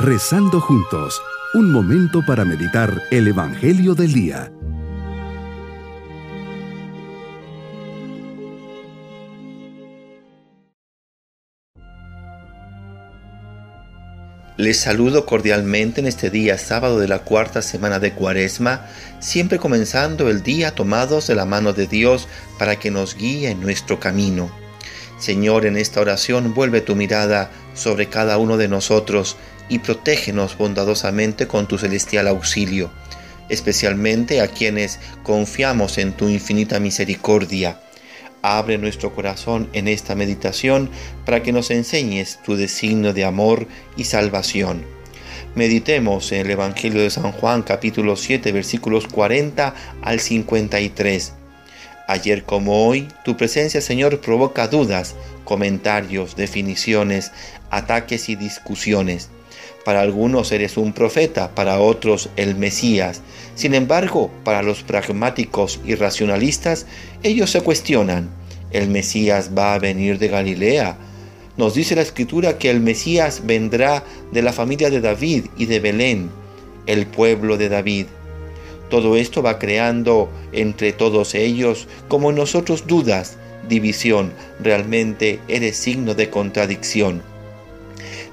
Rezando juntos, un momento para meditar el Evangelio del Día. Les saludo cordialmente en este día sábado de la cuarta semana de Cuaresma, siempre comenzando el día tomados de la mano de Dios para que nos guíe en nuestro camino. Señor, en esta oración vuelve tu mirada sobre cada uno de nosotros y protégenos bondadosamente con tu celestial auxilio, especialmente a quienes confiamos en tu infinita misericordia Abre nuestro corazón en esta meditación para que nos enseñes tu designio de amor y salvación. Meditemos en el Evangelio de San Juan capítulo 7 versículos 40 al 53. Ayer como hoy, tu presencia Señor provoca dudas, comentarios, definiciones, ataques y discusiones. Para algunos eres un profeta, para otros el Mesías. Sin embargo, para los pragmáticos y racionalistas, ellos se cuestionan, ¿el Mesías va a venir de Galilea? Nos dice la escritura que el Mesías vendrá de la familia de David y de Belén, el pueblo de David. Todo esto va creando entre todos ellos, como nosotros, dudas, división. Realmente eres signo de contradicción.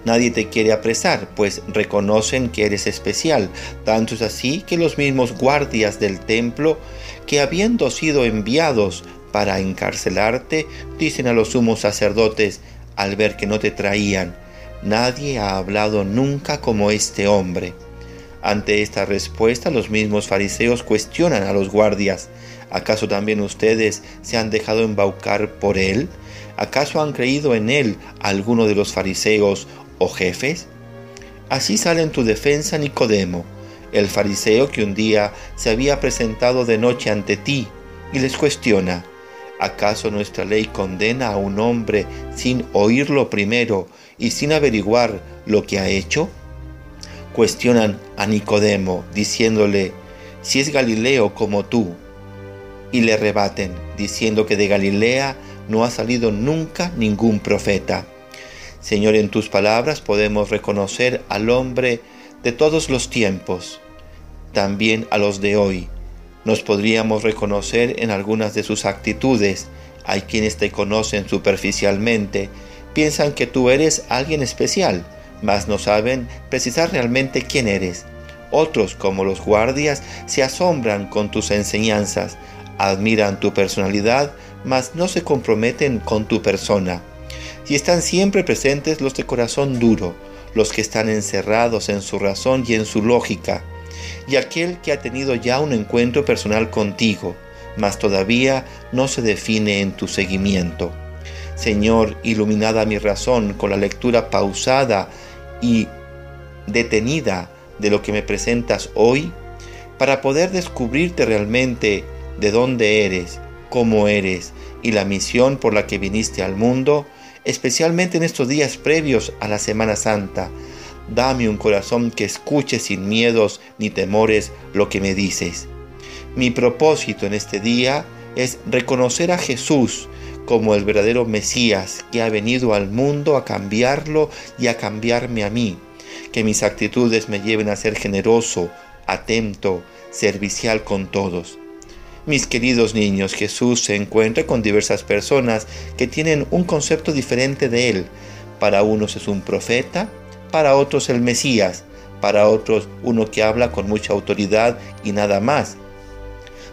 Nadie te quiere apresar, pues reconocen que eres especial. Tanto es así que los mismos guardias del templo, que habiendo sido enviados para encarcelarte, dicen a los sumos sacerdotes, al ver que no te traían, nadie ha hablado nunca como este hombre. Ante esta respuesta los mismos fariseos cuestionan a los guardias, ¿acaso también ustedes se han dejado embaucar por él? ¿Acaso han creído en él alguno de los fariseos o jefes? Así sale en tu defensa Nicodemo, el fariseo que un día se había presentado de noche ante ti, y les cuestiona, ¿acaso nuestra ley condena a un hombre sin oírlo primero y sin averiguar lo que ha hecho? Cuestionan a Nicodemo, diciéndole, si es Galileo como tú, y le rebaten, diciendo que de Galilea no ha salido nunca ningún profeta. Señor, en tus palabras podemos reconocer al hombre de todos los tiempos, también a los de hoy. Nos podríamos reconocer en algunas de sus actitudes. Hay quienes te conocen superficialmente, piensan que tú eres alguien especial, mas no saben precisar realmente quién eres. Otros, como los guardias, se asombran con tus enseñanzas, admiran tu personalidad, mas no se comprometen con tu persona y están siempre presentes los de corazón duro, los que están encerrados en su razón y en su lógica, y aquel que ha tenido ya un encuentro personal contigo, mas todavía no se define en tu seguimiento. Señor, iluminada mi razón con la lectura pausada y detenida de lo que me presentas hoy, para poder descubrirte realmente de dónde eres, cómo eres y la misión por la que viniste al mundo, especialmente en estos días previos a la Semana Santa. Dame un corazón que escuche sin miedos ni temores lo que me dices. Mi propósito en este día es reconocer a Jesús como el verdadero Mesías que ha venido al mundo a cambiarlo y a cambiarme a mí. Que mis actitudes me lleven a ser generoso, atento, servicial con todos. Mis queridos niños, Jesús se encuentra con diversas personas que tienen un concepto diferente de Él. Para unos es un profeta, para otros el Mesías, para otros uno que habla con mucha autoridad y nada más.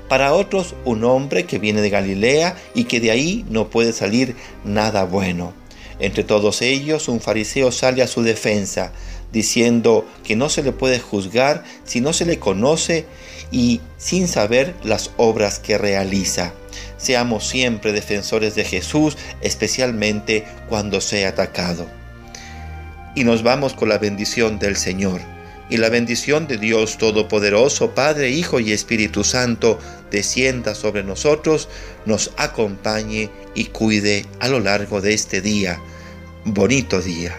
Para otros un hombre que viene de Galilea y que de ahí no puede salir nada bueno. Entre todos ellos un fariseo sale a su defensa, diciendo que no se le puede juzgar si no se le conoce y sin saber las obras que realiza. Seamos siempre defensores de Jesús, especialmente cuando sea atacado. Y nos vamos con la bendición del Señor. Y la bendición de Dios Todopoderoso, Padre, Hijo y Espíritu Santo, descienda sobre nosotros, nos acompañe y cuide a lo largo de este día. Bonito día.